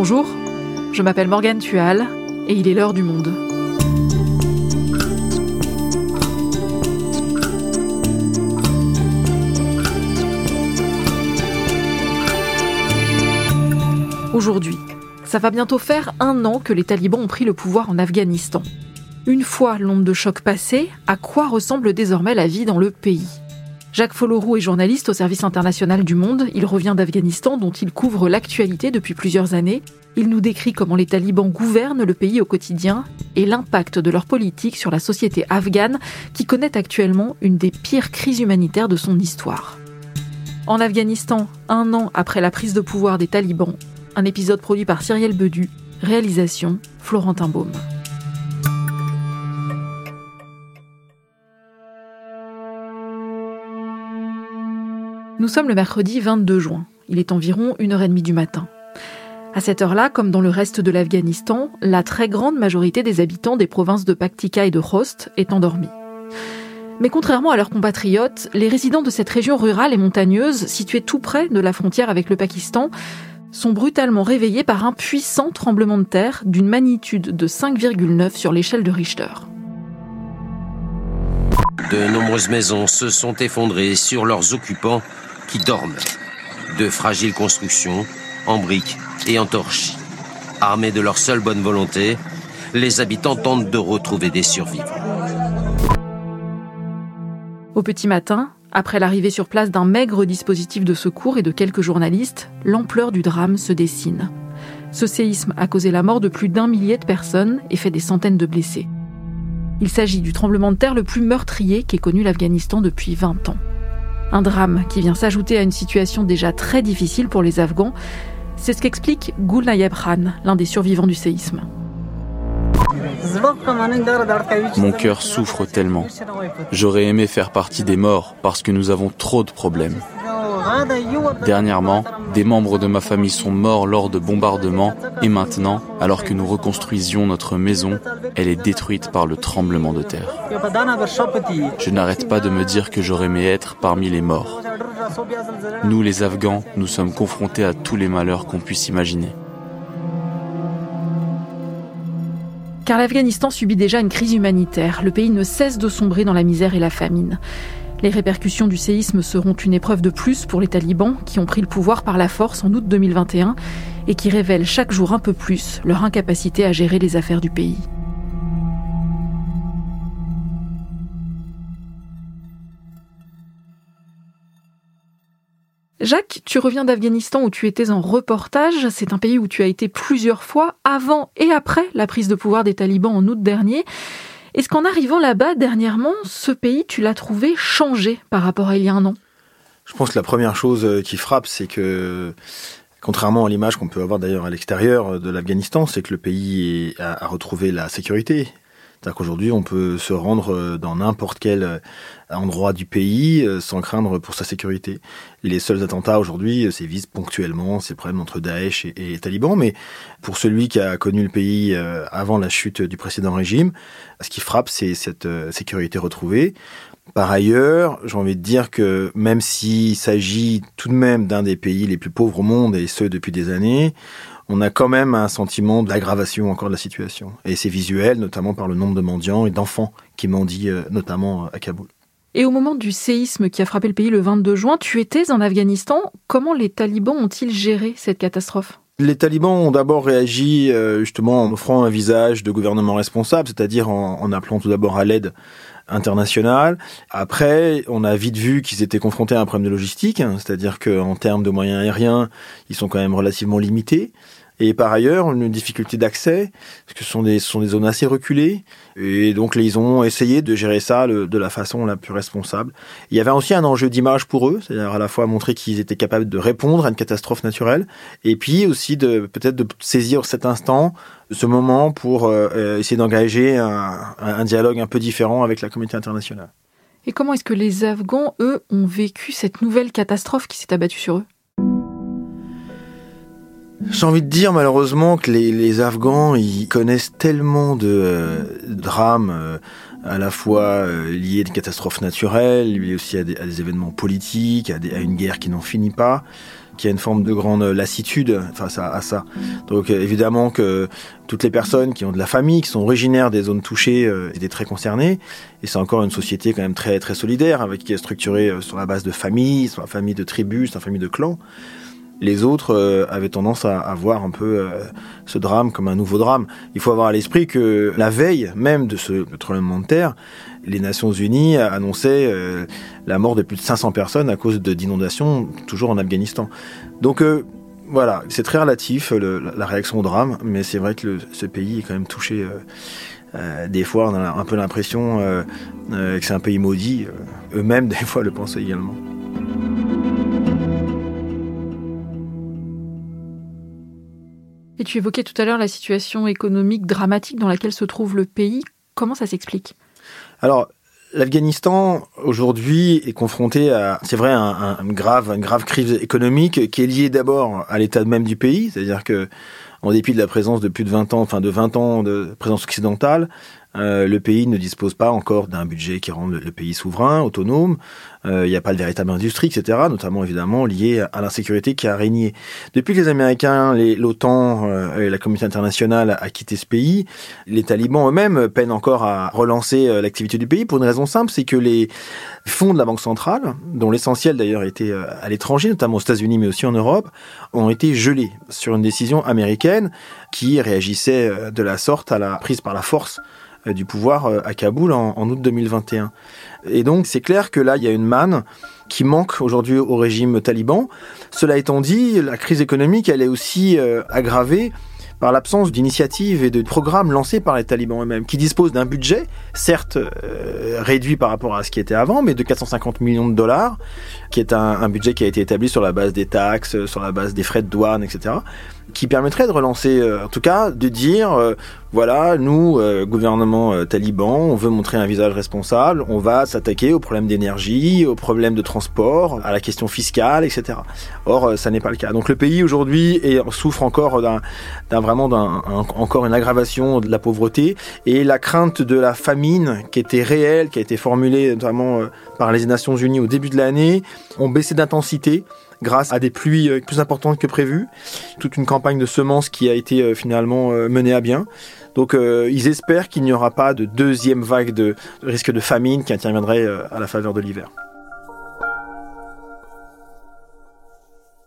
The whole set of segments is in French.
Bonjour, je m'appelle Morgane Tual et il est l'heure du monde. Aujourd'hui, ça va bientôt faire un an que les talibans ont pris le pouvoir en Afghanistan. Une fois l'onde de choc passée, à quoi ressemble désormais la vie dans le pays? Jacques Folloroux est journaliste au service international du Monde. Il revient d'Afghanistan dont il couvre l'actualité depuis plusieurs années. Il nous décrit comment les talibans gouvernent le pays au quotidien et l'impact de leur politique sur la société afghane qui connaît actuellement une des pires crises humanitaires de son histoire. En Afghanistan, un an après la prise de pouvoir des talibans, un épisode produit par Cyrielle Bedu, réalisation Florentin Baume. Nous sommes le mercredi 22 juin. Il est environ 1h30 du matin. À cette heure-là, comme dans le reste de l'Afghanistan, la très grande majorité des habitants des provinces de Paktika et de Khost est endormie. Mais contrairement à leurs compatriotes, les résidents de cette région rurale et montagneuse, située tout près de la frontière avec le Pakistan, sont brutalement réveillés par un puissant tremblement de terre d'une magnitude de 5,9 sur l'échelle de Richter. De nombreuses maisons se sont effondrées sur leurs occupants qui dorment. De fragiles constructions, en briques et en torchis. Armés de leur seule bonne volonté, les habitants tentent de retrouver des survivants. Au petit matin, après l'arrivée sur place d'un maigre dispositif de secours et de quelques journalistes, l'ampleur du drame se dessine. Ce séisme a causé la mort de plus d'un millier de personnes et fait des centaines de blessés. Il s'agit du tremblement de terre le plus meurtrier qu'ait connu l'Afghanistan depuis 20 ans. Un drame qui vient s'ajouter à une situation déjà très difficile pour les Afghans. C'est ce qu'explique Gul Nayeb Khan, l'un des survivants du séisme. Mon cœur souffre tellement. J'aurais aimé faire partie des morts parce que nous avons trop de problèmes. Dernièrement, des membres de ma famille sont morts lors de bombardements et maintenant, alors que nous reconstruisions notre maison, elle est détruite par le tremblement de terre. Je n'arrête pas de me dire que j'aurais aimé être parmi les morts. Nous les Afghans, nous sommes confrontés à tous les malheurs qu'on puisse imaginer. Car l'Afghanistan subit déjà une crise humanitaire. Le pays ne cesse de sombrer dans la misère et la famine. Les répercussions du séisme seront une épreuve de plus pour les talibans qui ont pris le pouvoir par la force en août 2021 et qui révèlent chaque jour un peu plus leur incapacité à gérer les affaires du pays. Jacques, tu reviens d'Afghanistan où tu étais en reportage. C'est un pays où tu as été plusieurs fois avant et après la prise de pouvoir des talibans en août dernier. Est-ce qu'en arrivant là-bas dernièrement, ce pays, tu l'as trouvé changé par rapport à il y a un an? Je pense que la première chose euh, qui frappe, c'est que Contrairement à l'image qu'on peut avoir d'ailleurs à l'extérieur de l'Afghanistan, c'est que le pays a retrouvé la sécurité, c'est-à-dire qu'aujourd'hui, on peut se rendre euh, dans n'importe quel euh, endroit du pays euh, sans craindre pour sa sécurité. les seuls attentats aujourd'hui, c'est visent ponctuellement ces problèmes entre Daesh et, et, talibans. Mais pour celui qui a connu le pays avant la chute du précédent régime, ce qui frappe, c'est cette sécurité retrouvée. Par ailleurs, j'ai envie de dire que même s'il s'agit tout de même d'un des pays les plus pauvres au monde, et ce depuis des années, on a quand même un sentiment d'aggravation encore de la situation. Et c'est visuel, notamment par le nombre de mendiants et d'enfants qui mendient, euh, notamment euh, à Kaboul. Et au moment du séisme qui a frappé le pays le 22 juin, tu étais en Afghanistan. Comment les talibans ont-ils géré cette catastrophe? Les talibans ont d'abord réagi euh, justement en offrant un visage de gouvernement responsable, c'est-à-dire en, appelant tout d'abord à l'aide internationale. Après, on a vite vu qu'ils étaient confrontés à un problème de logistique, hein, c'est-à-dire qu'en termes de moyens aériens, ils sont quand même relativement limités. Et par ailleurs, une difficulté d'accès, parce que ce sont des, zones assez reculées. Et donc, ils ont essayé de gérer ça de la façon la plus responsable. Il y avait aussi un enjeu d'image pour eux, c'est-à-dire à la fois montrer qu'ils étaient capables de répondre à une catastrophe naturelle, et puis aussi de peut-être de saisir cet instant, ce moment pour euh, essayer d'engager un dialogue un peu différent avec la communauté internationale. Et comment est-ce que les Afghans, eux, ont vécu cette nouvelle catastrophe qui s'est abattue sur eux? J'ai envie de dire malheureusement que les, les Afghans, ils connaissent tellement de euh, drames, euh, à la fois liées à des catastrophes naturelles, liées aussi à des, événements politiques, à, à une guerre qui n'en finit pas qui a une forme de grande lassitude face à, ça. Donc euh, évidemment que toutes les personnes qui ont de la famille, qui sont originaires des zones touchées, euh, étaient très concernées. Et c'est encore une société quand même très très solidaire, avec qui est structurée euh, sur la base de familles, sur la famille de tribus, sur la famille de clans. Les autres avaient tendance à, voir un peu ce drame comme un nouveau drame. Il faut avoir à l'esprit que la veille même de ce tremblement de terre, les Nations Unies annonçaient euh, la mort de plus de 500 personnes à cause d'inondations, toujours en Afghanistan. Donc euh, voilà, c'est très relatif la réaction au drame, mais c'est vrai que ce pays est quand même touché. Euh, des fois, on a un peu l'impression que c'est un pays maudit. Eux-mêmes, des fois, le pensent également. Et tu évoquais tout à l'heure la situation économique dramatique dans laquelle se trouve le pays. Comment ça s'explique? Alors, L'Afghanistan aujourd'hui est confronté à, c'est vrai, une grave crise économique qui est liée d'abord à l'état même du pays, c'est-à-dire que, en dépit de la présence de plus de 20 ans, enfin de 20 ans de présence occidentale, euh, le pays ne dispose pas encore d'un budget qui rende le pays souverain, autonome. Euh, il n'y a pas de véritable industrie, etc. Notamment évidemment lié à l'insécurité qui a régné. Depuis que les Américains, l'OTAN euh, et la communauté internationale a quitté ce pays, les talibans eux-mêmes peinent encore à relancer l'activité du pays pour une raison simple, c'est que les fonds de la Banque centrale, dont l'essentiel d'ailleurs était à l'étranger, notamment aux États-Unis mais aussi en Europe, ont été gelés sur une décision américaine qui réagissait de la sorte à la prise par la force du pouvoir euh, à Kaboul en, août 2021. Et donc c'est clair que là, il y a une manne qui manque aujourd'hui au régime taliban. Cela étant dit, la crise économique, elle est aussi euh, aggravée par l'absence d'initiatives et de programmes lancés par les talibans eux-mêmes, qui disposent d'un budget, certes réduit par rapport à ce qui était avant, mais de 450 millions de dollars, qui est un, un budget qui a été établi sur la base des taxes, sur la base des frais de douane, etc qui permettrait de relancer, euh, en tout cas, de dire, euh, voilà, nous, euh, gouvernement taliban, on veut montrer un visage responsable, on va s'attaquer aux problèmes d'énergie, aux problèmes de transport, à la question fiscale, etc. Or, ça n'est pas le cas. Donc le pays aujourd'hui souffre encore d'un vraiment d'un encore une aggravation de la pauvreté et la crainte de la famine qui était réelle, qui a été formulée notamment par les Nations Unies au début de l'année, ont baissé d'intensité grâce à des pluies euh, plus importantes que prévues. Toute une campagne de semences qui a été euh, finalement euh, menée à bien. Donc ils espèrent qu'il n'y aura pas de deuxième vague de risque de famine qui interviendrait à la faveur de l'hiver.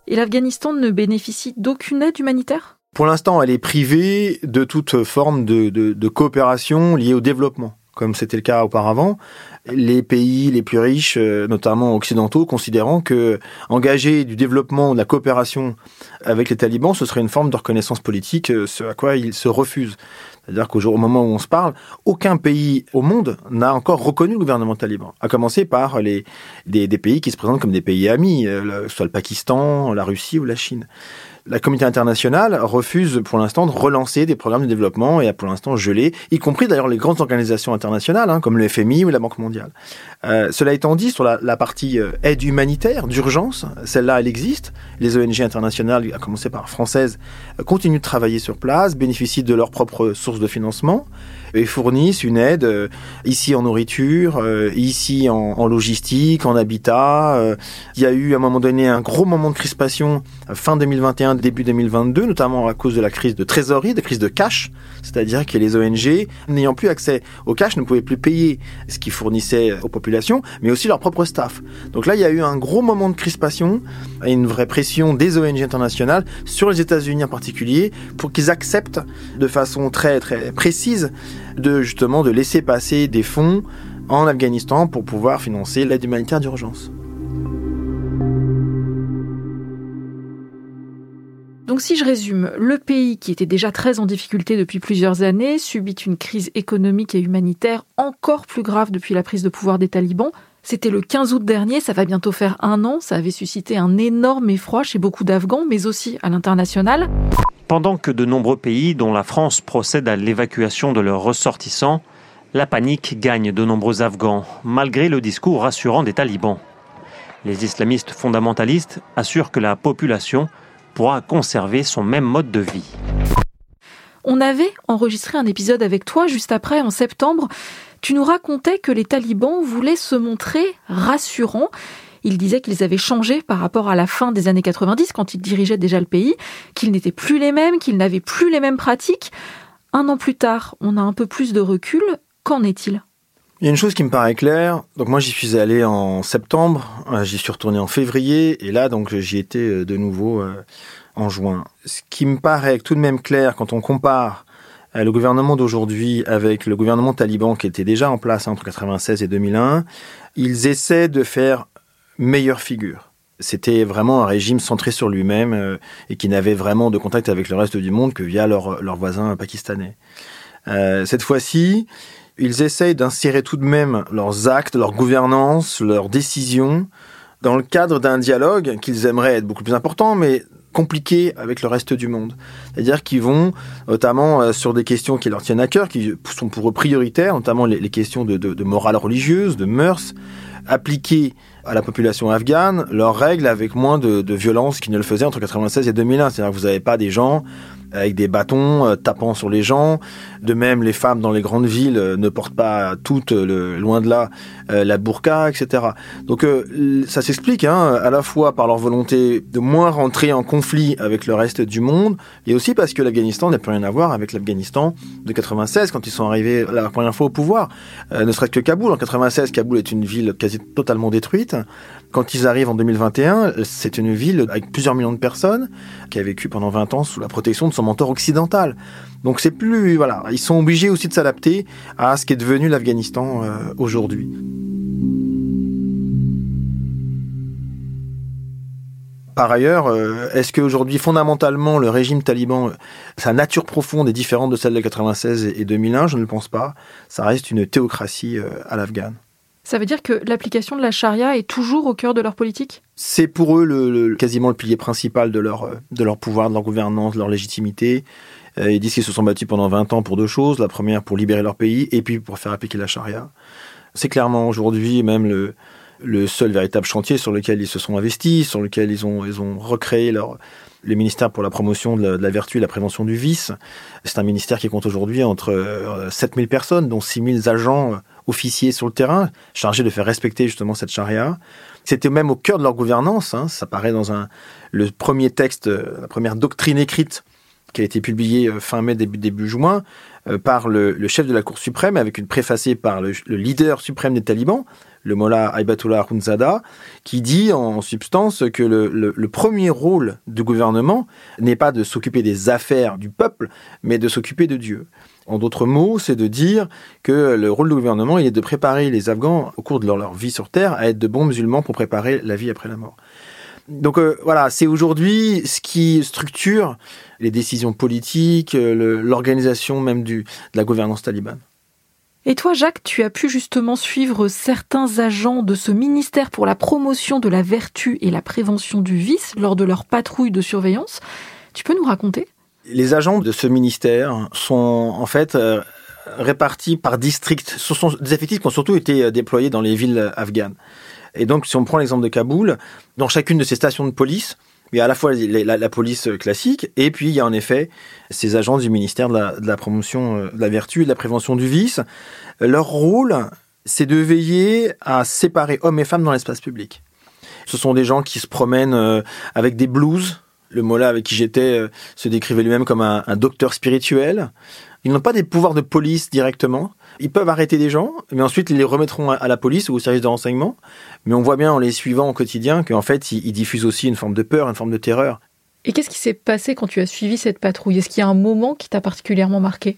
Et l'Afghanistan ne bénéficie d'aucune aide humanitaire? Pour l'instant, elle est privée de toute forme de, de coopération liée au développement, comme c'était le cas auparavant les pays les plus riches, euh, notamment occidentaux, considérant que engager du développement, de la coopération avec les talibans, ce serait une forme de reconnaissance politique, euh, ce à quoi ils se refusent. C'est-à-dire qu'au moment où on se parle, aucun pays au monde n'a encore reconnu le gouvernement taliban, à commencer par les, des, pays qui se présentent comme des pays amis, euh, soit le Pakistan, la Russie ou la Chine la communauté internationale refuse pour l'instant de relancer des programmes de développement et a pour l'instant gelé, y compris d'ailleurs les grandes organisations internationales hein, comme le FMI ou la Banque mondiale. Euh, cela étant dit, sur la, partie euh, aide humanitaire d'urgence, celle-là, elle existe. Les ONG internationales, à commencer par françaises, euh, continuent de travailler sur place, bénéficient de leurs propres sources de financement et fournissent une aide ici en nourriture, ici en, en, logistique, en habitat. Il y a eu à un moment donné un gros moment de crispation fin 2021, début 2022, notamment à cause de la crise de trésorerie, de crise de cash, c'est-à-dire que les ONG, n'ayant plus accès au cash, ne pouvaient plus payer ce qu'ils fournissaient aux populations, mais aussi leur propre staff. Donc là, il y a eu un gros moment de crispation et une vraie pression des ONG internationales sur les États-Unis en particulier pour qu'ils acceptent de façon très très précise de justement de laisser passer des fonds en Afghanistan pour pouvoir financer l'aide humanitaire d'urgence. Donc si je résume, le pays qui était déjà très en difficulté depuis plusieurs années subit une crise économique et humanitaire encore plus grave depuis la prise de pouvoir des talibans. C'était le 15 août dernier, ça va bientôt faire un an, ça avait suscité un énorme effroi chez beaucoup d'Afghans, mais aussi à l'international. Pendant que de nombreux pays, dont la France, procèdent à l'évacuation de leurs ressortissants, la panique gagne de nombreux Afghans, malgré le discours rassurant des talibans. Les islamistes fondamentalistes assurent que la population pourra conserver son même mode de vie. On avait enregistré un épisode avec toi juste après, en septembre. Tu nous racontais que les talibans voulaient se montrer rassurants. Ils disaient qu'ils avaient changé par rapport à la fin des années 90, quand ils dirigeaient déjà le pays, qu'ils n'étaient plus les mêmes, qu'ils n'avaient plus les mêmes pratiques. Un an plus tard, on a un peu plus de recul. Qu'en est-il? Il y a une chose qui me paraît claire. Donc moi j'y suis allé en septembre, euh, j'y suis retourné en février et là donc j'y étais euh, de nouveau euh, en juin. Ce qui me paraît tout de même clair quand on compare le gouvernement d'aujourd'hui avec le gouvernement taliban qui était déjà en place entre 1996 et 2001, ils essaient de faire meilleure figure. C'était vraiment un régime centré sur lui-même et qui n'avait vraiment de contact avec le reste du monde que via leurs leur voisins pakistanais. cette fois-ci, ils essayent d'insérer tout de même leurs actes, leur gouvernance, leurs décisions dans le cadre d'un dialogue qu'ils aimeraient être beaucoup plus important, mais compliqué avec le reste du monde. C'est-à-dire qu'ils vont, notamment euh, sur des questions qui leur tiennent à cœur, qui sont pour eux prioritaires, notamment les, questions de, morale religieuse, de mœurs, appliquer à la population afghane leurs règles avec moins de, de violence qu'ils ne le faisaient entre 1996 et 2001. C'est-à-dire que vous n'avez pas des gens avec des bâtons, euh, tapant sur les gens. De même, les femmes dans les grandes villes euh, ne portent pas toutes, le, loin de là, euh, la burqa, etc. Donc ça s'explique hein, à la fois par leur volonté de moins rentrer en conflit avec le reste du monde, et aussi parce que l'Afghanistan n'a plus rien à voir avec l'Afghanistan de 96 quand ils sont arrivés la première fois au pouvoir. ne serait-ce que Kaboul. En 96, Kaboul est une ville quasi totalement détruite. Quand ils arrivent en 2021, c'est une ville avec plusieurs millions de personnes qui a vécu pendant 20 ans sous la protection de son mentor occidental. Donc c'est plus voilà, ils sont obligés aussi de s'adapter à ce qui est devenu l'Afghanistan euh, aujourd'hui. Par ailleurs, euh, est-ce qu'aujourd'hui, fondamentalement, le régime taliban, sa nature profonde est différente de celle de 96 et 2001 Je ne le pense pas. Ça reste une théocratie euh, à l'Afghan. Ça veut dire que l'application de la charia est toujours au cœur de leur politique? C'est pour eux le, quasiment le pilier principal de leur, euh, de leur pouvoir, de leur gouvernance, de leur légitimité. Euh, ils disent qu'ils se sont battus pendant 20 ans pour deux choses. La première, pour libérer leur pays, et puis pour faire appliquer la charia. C'est clairement aujourd'hui même le, le seul véritable chantier sur lequel ils se sont investis, sur lequel ils ont, ils ont recréé leur, le ministère pour la promotion de la, vertu et la prévention du vice. C'est un ministère qui compte aujourd'hui entre 7000 euh, personnes, dont 6000 agents officiers sur le terrain, chargés de faire respecter justement cette charia. C'était même au cœur de leur gouvernance. Hein. Ça paraît dans un, le premier texte, euh, la première doctrine écrite qui a été publiée euh, fin mai, début, début juin, euh, par le, chef de la Cour suprême, avec une préfacée par le, leader suprême des talibans, le Mollah Aybatullah Khunzada, qui dit en substance que le, premier rôle du gouvernement n'est pas de s'occuper des affaires du peuple, mais de s'occuper de Dieu. En d'autres mots, c'est de dire que le rôle du gouvernement, il est de préparer les Afghans au cours de leur, vie sur Terre à être de bons musulmans pour préparer la vie après la mort. Donc euh, voilà, c'est aujourd'hui ce qui structure les décisions politiques, euh, l'organisation même de la gouvernance talibane. Et toi, Jacques, tu as pu justement suivre certains agents de ce ministère pour la promotion de la vertu et la prévention du vice lors de leur patrouille de surveillance. Tu peux nous raconter? Les agents de ce ministère sont en fait euh, répartis par district. Ce sont des effectifs qui ont surtout été euh, déployés dans les villes afghanes. Et donc, si on prend l'exemple de Kaboul, dans chacune de ces stations de police, il y a à la fois la, police classique, et puis il y a en effet ces agents du ministère de la, promotion euh, de la vertu et de la prévention du vice. Leur rôle, c'est de veiller à séparer hommes et femmes dans l'espace public. Ce sont des gens qui se promènent avec des blouses, le Mola avec qui j'étais euh, se décrivait lui-même comme un, docteur spirituel. Ils n'ont pas des pouvoirs de police directement. Ils peuvent arrêter des gens, mais ensuite ils les remettront à, la police ou au service de renseignement. Mais on voit bien en les suivant au quotidien qu'en fait ils, diffusent aussi une forme de peur, une forme de terreur. Et qu'est-ce qui s'est passé quand tu as suivi cette patrouille? Est-ce qu'il y a un moment qui t'a particulièrement marqué?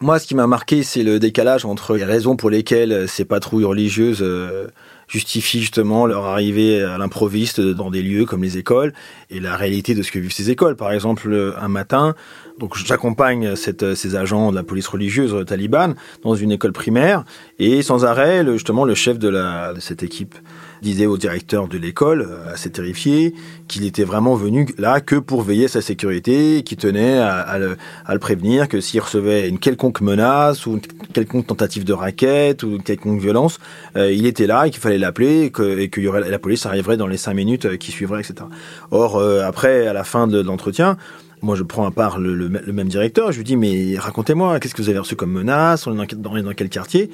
Moi, ce qui m'a marqué, c'est le décalage entre les raisons pour lesquelles ces patrouilles religieuses euh, justifie justement leur arrivée à l'improviste dans des lieux comme les écoles et la réalité de ce que vivent ces écoles. Par exemple, un matin, donc j'accompagne ces agents de la police religieuse talibane dans une école primaire et sans arrêt, justement, le chef de, la, de cette équipe disait au directeur de l'école, euh, assez terrifié, qu'il était vraiment venu là que pour veiller à sa sécurité, qui tenait à, le, prévenir que s'il recevait une quelconque menace ou une quelconque tentative de raquette ou une quelconque violence, euh, il était là et qu'il fallait l'appeler et que, y aurait la police arriverait dans les cinq minutes euh, qui suivraient, etc. Or après, à la fin de l'entretien, Moi, je prends à part le, même directeur, je lui dis, mais racontez-moi, qu'est-ce que vous avez reçu comme menace, on est dans, quel quartier?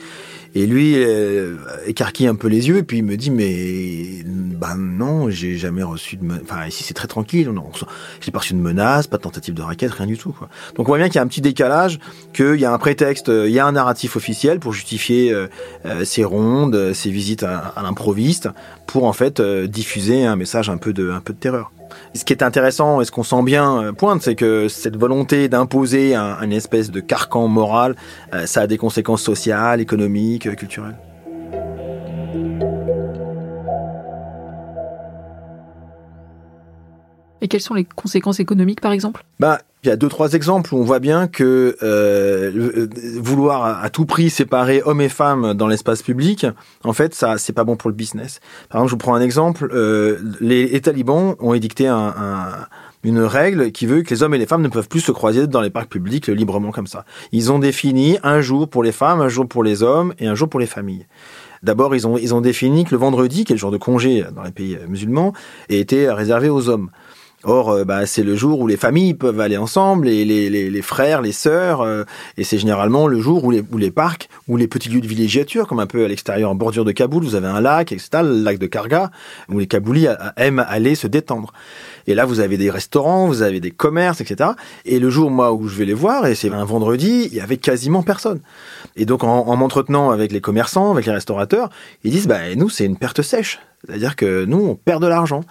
Et lui, euh, écarquille un peu les yeux, et puis il me dit, mais bah non, j'ai jamais reçu de menace. Enfin, ici, c'est très tranquille, j'ai pas reçu de menace, pas de tentative de raquette, rien du tout. Donc on voit bien qu'il y a un petit décalage, qu'il y a un prétexte, il y a un narratif officiel pour justifier euh, euh, ces rondes, ces visites à, à l'improviste, pour en fait diffuser un message un peu de, un peu de terreur. Ce qui est intéressant et ce qu'on sent bien euh, pointe, c'est que cette volonté d'imposer un, une espèce de carcan moral, euh, ça a des conséquences sociales, économiques, euh, culturelles. Et quelles sont les conséquences économiques, par exemple? Bah, il y a deux trois exemples où on voit bien que euh, euh, vouloir à, tout prix séparer hommes et femmes dans l'espace public, en fait, ça c'est pas bon pour le business. Par exemple, je vous prends un exemple. Euh, les, talibans ont édicté un, un, une règle qui veut que les hommes et les femmes ne peuvent plus se croiser dans les parcs publics librement comme ça. Ils ont défini un jour pour les femmes, un jour pour les hommes et un jour pour les familles. D'abord, ils ont, ils ont défini que le vendredi, qui est le jour de congé dans les pays musulmans, était réservé aux hommes. Or, euh, bah, c'est le jour où les familles peuvent aller ensemble, et les, les, les frères, les sœurs, euh, et c'est généralement le jour où les, où les parcs, ou les petits lieux de villégiature, comme un peu à l'extérieur en bordure de Kaboul, vous avez un lac, etc., le lac de Karga, où les Kaboulis aiment aller se détendre. Et là, vous avez des restaurants, vous avez des commerces, etc. Et le jour, moi, où je vais les voir, et c'est un vendredi, il y avait quasiment personne. Et donc, en, en m'entretenant avec les commerçants, avec les restaurateurs, ils disent, bah, nous, c'est une perte sèche. C'est-à-dire que nous, on perd de l'argent.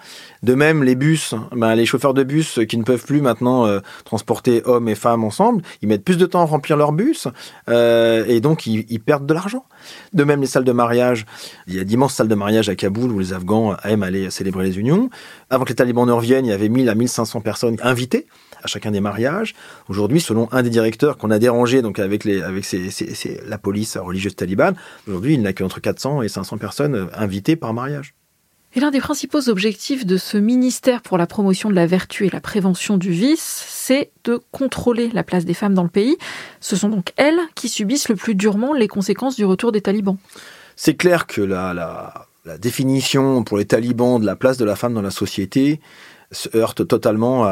De même, les bus, ben, les chauffeurs de bus qui ne peuvent plus maintenant euh, transporter hommes et femmes ensemble, ils mettent plus de temps à remplir leur bus euh, et donc ils, perdent de l'argent. De même, les salles de mariage, il y a d'immenses salles de mariage à Kaboul où les Afghans aiment aller célébrer les unions. Avant que les talibans ne reviennent, il y avait 1000 à 1500 personnes invitées à chacun des mariages. Aujourd'hui, selon un des directeurs qu'on a dérangé donc avec les avec la police religieuse talibane, aujourd'hui, il n'a qu'entre 400 et 500 personnes invitées par mariage. Et l'un des principaux objectifs de ce ministère pour la promotion de la vertu et la prévention du vice, c'est de contrôler la place des femmes dans le pays. Ce sont donc elles qui subissent le plus durement les conséquences du retour des talibans. C'est clair que la, définition pour les talibans de la place de la femme dans la société se heurte totalement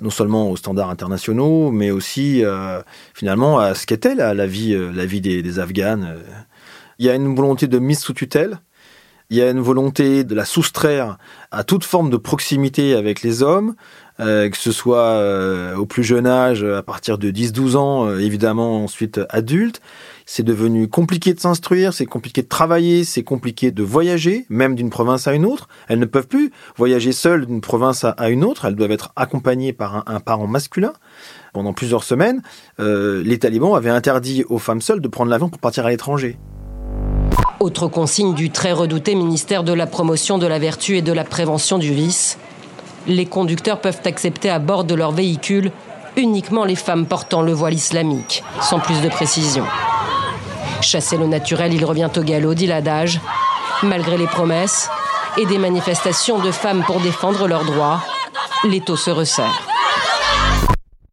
non seulement aux standards internationaux, mais aussi euh, finalement à ce qu'était la, la, vie, euh, la vie des Afghanes. Il y a une volonté de mise sous tutelle il y a une volonté de la soustraire à toute forme de proximité avec les hommes, euh, que ce soit euh, au plus jeune âge, à partir de 10-12 ans, euh, évidemment ensuite adulte. C'est devenu compliqué de s'instruire, c'est compliqué de travailler, c'est compliqué de voyager, même d'une province à une autre. Elles ne peuvent plus voyager seules d'une province à, une autre, elles doivent être accompagnées par un, un parent masculin. Pendant plusieurs semaines, les talibans avaient interdit aux femmes seules de prendre l'avion pour partir à l'étranger. Autre consigne du très redouté ministère de la promotion de la vertu et de la prévention du vice. Les conducteurs peuvent accepter à bord de leur véhicule uniquement les femmes portant le voile islamique, sans plus de précision. Chasser le naturel, il revient au galop, dit l'adage. Malgré les promesses et des manifestations de femmes pour défendre leurs droits, l'étau se resserre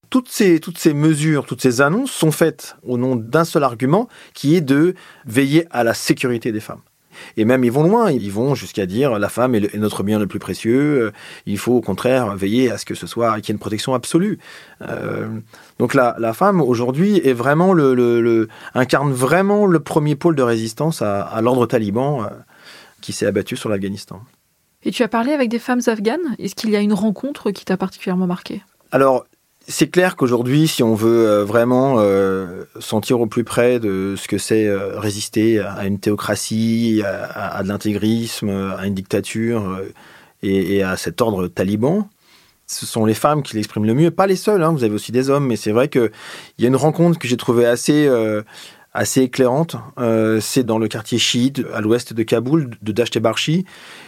toutes ces, toutes ces mesures, toutes ces annonces sont faites au nom d'un seul argument qui est de veiller à la sécurité des femmes. Et même ils vont loin, ils vont jusqu'à dire la femme est, notre bien le plus précieux, euh, il faut au contraire veiller à ce que ce soit qu'il y ait une protection absolue. Euh, donc la, la femme aujourd'hui est vraiment le, le, incarne vraiment le premier pôle de résistance à, à l'ordre taliban euh, qui s'est abattu sur l'Afghanistan. Et tu as parlé avec des femmes afghanes? Est-ce qu'il y a une rencontre qui t'a particulièrement marqué Alors c'est clair qu'aujourd'hui, si on veut euh, vraiment euh, sentir au plus près de ce que c'est euh, résister à une théocratie, à, de l'intégrisme, à une dictature et, à cet ordre taliban, ce sont les femmes qui l'expriment le mieux, pas les seules, hein, vous avez aussi des hommes, mais c'est vrai qu'il y a une rencontre que j'ai trouvée assez, assez éclairante. Euh, c'est dans le quartier chiite, à l'ouest de Kaboul, de Dashtebarchi.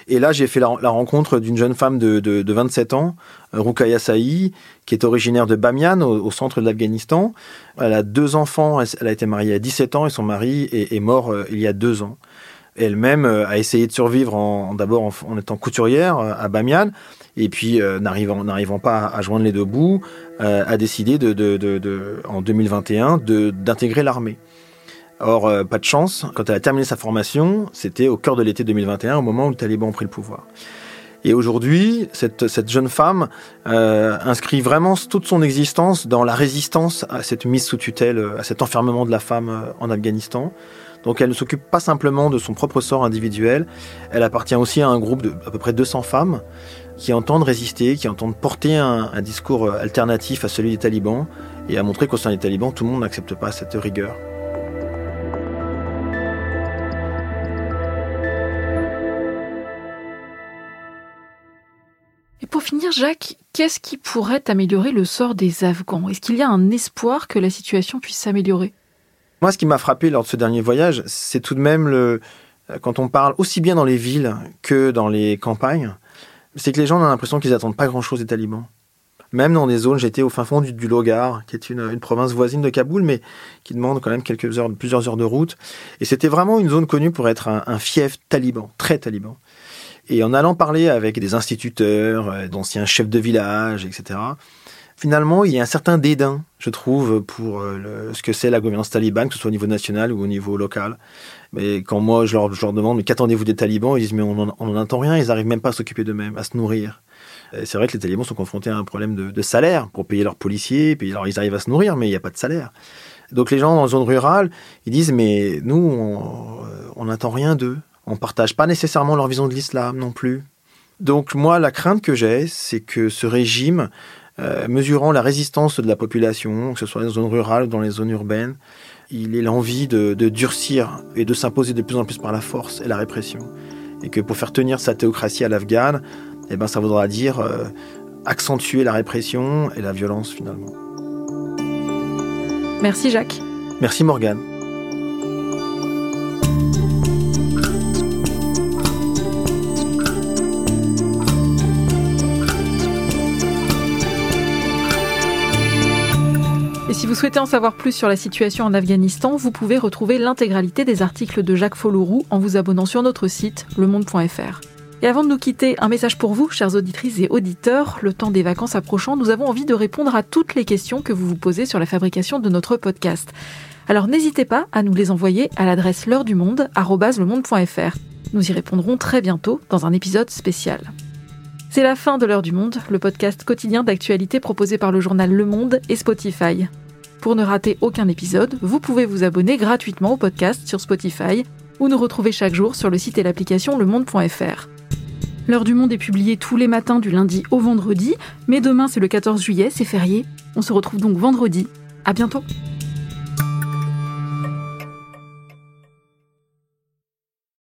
Et là, j'ai fait la, rencontre d'une jeune femme de, de, de, 27 ans, Rukaya Saï, qui est originaire de Bamiyan, au, centre de l'Afghanistan. Elle a deux enfants, elle, a été mariée à 17 ans et son mari est, mort euh, il y a deux ans. Elle-même euh, a essayé de survivre en, d'abord en, étant couturière à Bamiyan, et puis n'arrivant, n'arrivant pas à, joindre les deux bouts, a décidé de, de, de en 2021 d'intégrer l'armée. Or, euh, pas de chance, quand elle a terminé sa formation, c'était au cœur de l'été 2021, au moment où les talibans ont pris le pouvoir. Et aujourd'hui, cette, jeune femme euh, inscrit vraiment toute son existence dans la résistance à cette mise sous tutelle, à cet enfermement de la femme euh, en Afghanistan. Donc elle ne s'occupe pas simplement de son propre sort individuel, elle appartient aussi à un groupe de à peu près 200 femmes qui entendent résister, qui entendent porter un, un discours alternatif à celui des talibans et à montrer qu'au sein des talibans, tout le monde n'accepte pas cette rigueur. Jacques, qu'est-ce qui pourrait améliorer le sort des Afghans? Est-ce qu'il y a un espoir que la situation puisse s'améliorer? Moi, ce qui m'a frappé lors de ce dernier voyage, c'est tout de même le, quand on parle aussi bien dans les villes que dans les campagnes, c'est que les gens ont l'impression qu'ils n'attendent pas grand-chose des talibans. Même dans des zones, j'étais au fin fond du, Logar, qui est une, province voisine de Kaboul, mais qui demande quand même quelques heures, plusieurs heures de route. Et c'était vraiment une zone connue pour être un fief taliban, très taliban. Et en allant parler avec des instituteurs, euh, d'anciens chefs de village, etc., finalement, il y a un certain dédain, je trouve, pour euh, ce que c'est la gouvernance talibane, que ce soit au niveau national ou au niveau local. Mais quand moi, je leur, demande, mais qu'attendez-vous des talibans? Ils disent, mais on n'en entend rien, ils n'arrivent même pas à s'occuper d'eux-mêmes, à se nourrir. C'est vrai que les talibans sont confrontés à un problème de, salaire pour payer leurs policiers, puis alors ils arrivent à se nourrir, mais il n'y a pas de salaire. Donc les gens dans la zone rurale, ils disent, mais nous, on n'attend rien d'eux. On partage pas nécessairement leur vision de l'islam non plus. Donc moi, la crainte que j'ai, c'est que ce régime, euh, mesurant la résistance de la population, que ce soit dans les zones rurales ou dans les zones urbaines, il ait l'envie de, de durcir et de s'imposer de plus en plus par la force et la répression. Et que pour faire tenir sa théocratie à l'Afghan, eh ben, ça voudra dire euh, accentuer la répression et la violence finalement. Merci Jacques. Merci Morgane. Si vous souhaitez en savoir plus sur la situation en Afghanistan, vous pouvez retrouver l'intégralité des articles de Jacques Folloroux en vous abonnant sur notre site lemonde.fr. Et avant de nous quitter, un message pour vous, chers auditrices et auditeurs. Le temps des vacances approchant, nous avons envie de répondre à toutes les questions que vous vous posez sur la fabrication de notre podcast. Alors n'hésitez pas à nous les envoyer à l'adresse l'heure du monde. Nous y répondrons très bientôt dans un épisode spécial. C'est la fin de l'heure du monde, le podcast quotidien d'actualité proposé par le journal Le Monde et Spotify. Pour ne rater aucun épisode, vous pouvez vous abonner gratuitement au podcast sur Spotify ou nous retrouver chaque jour sur le site et l'application lemonde.fr. L'heure du monde est publiée tous les matins du lundi au vendredi, mais demain c'est le 14 juillet, c'est férié. On se retrouve donc vendredi. À bientôt!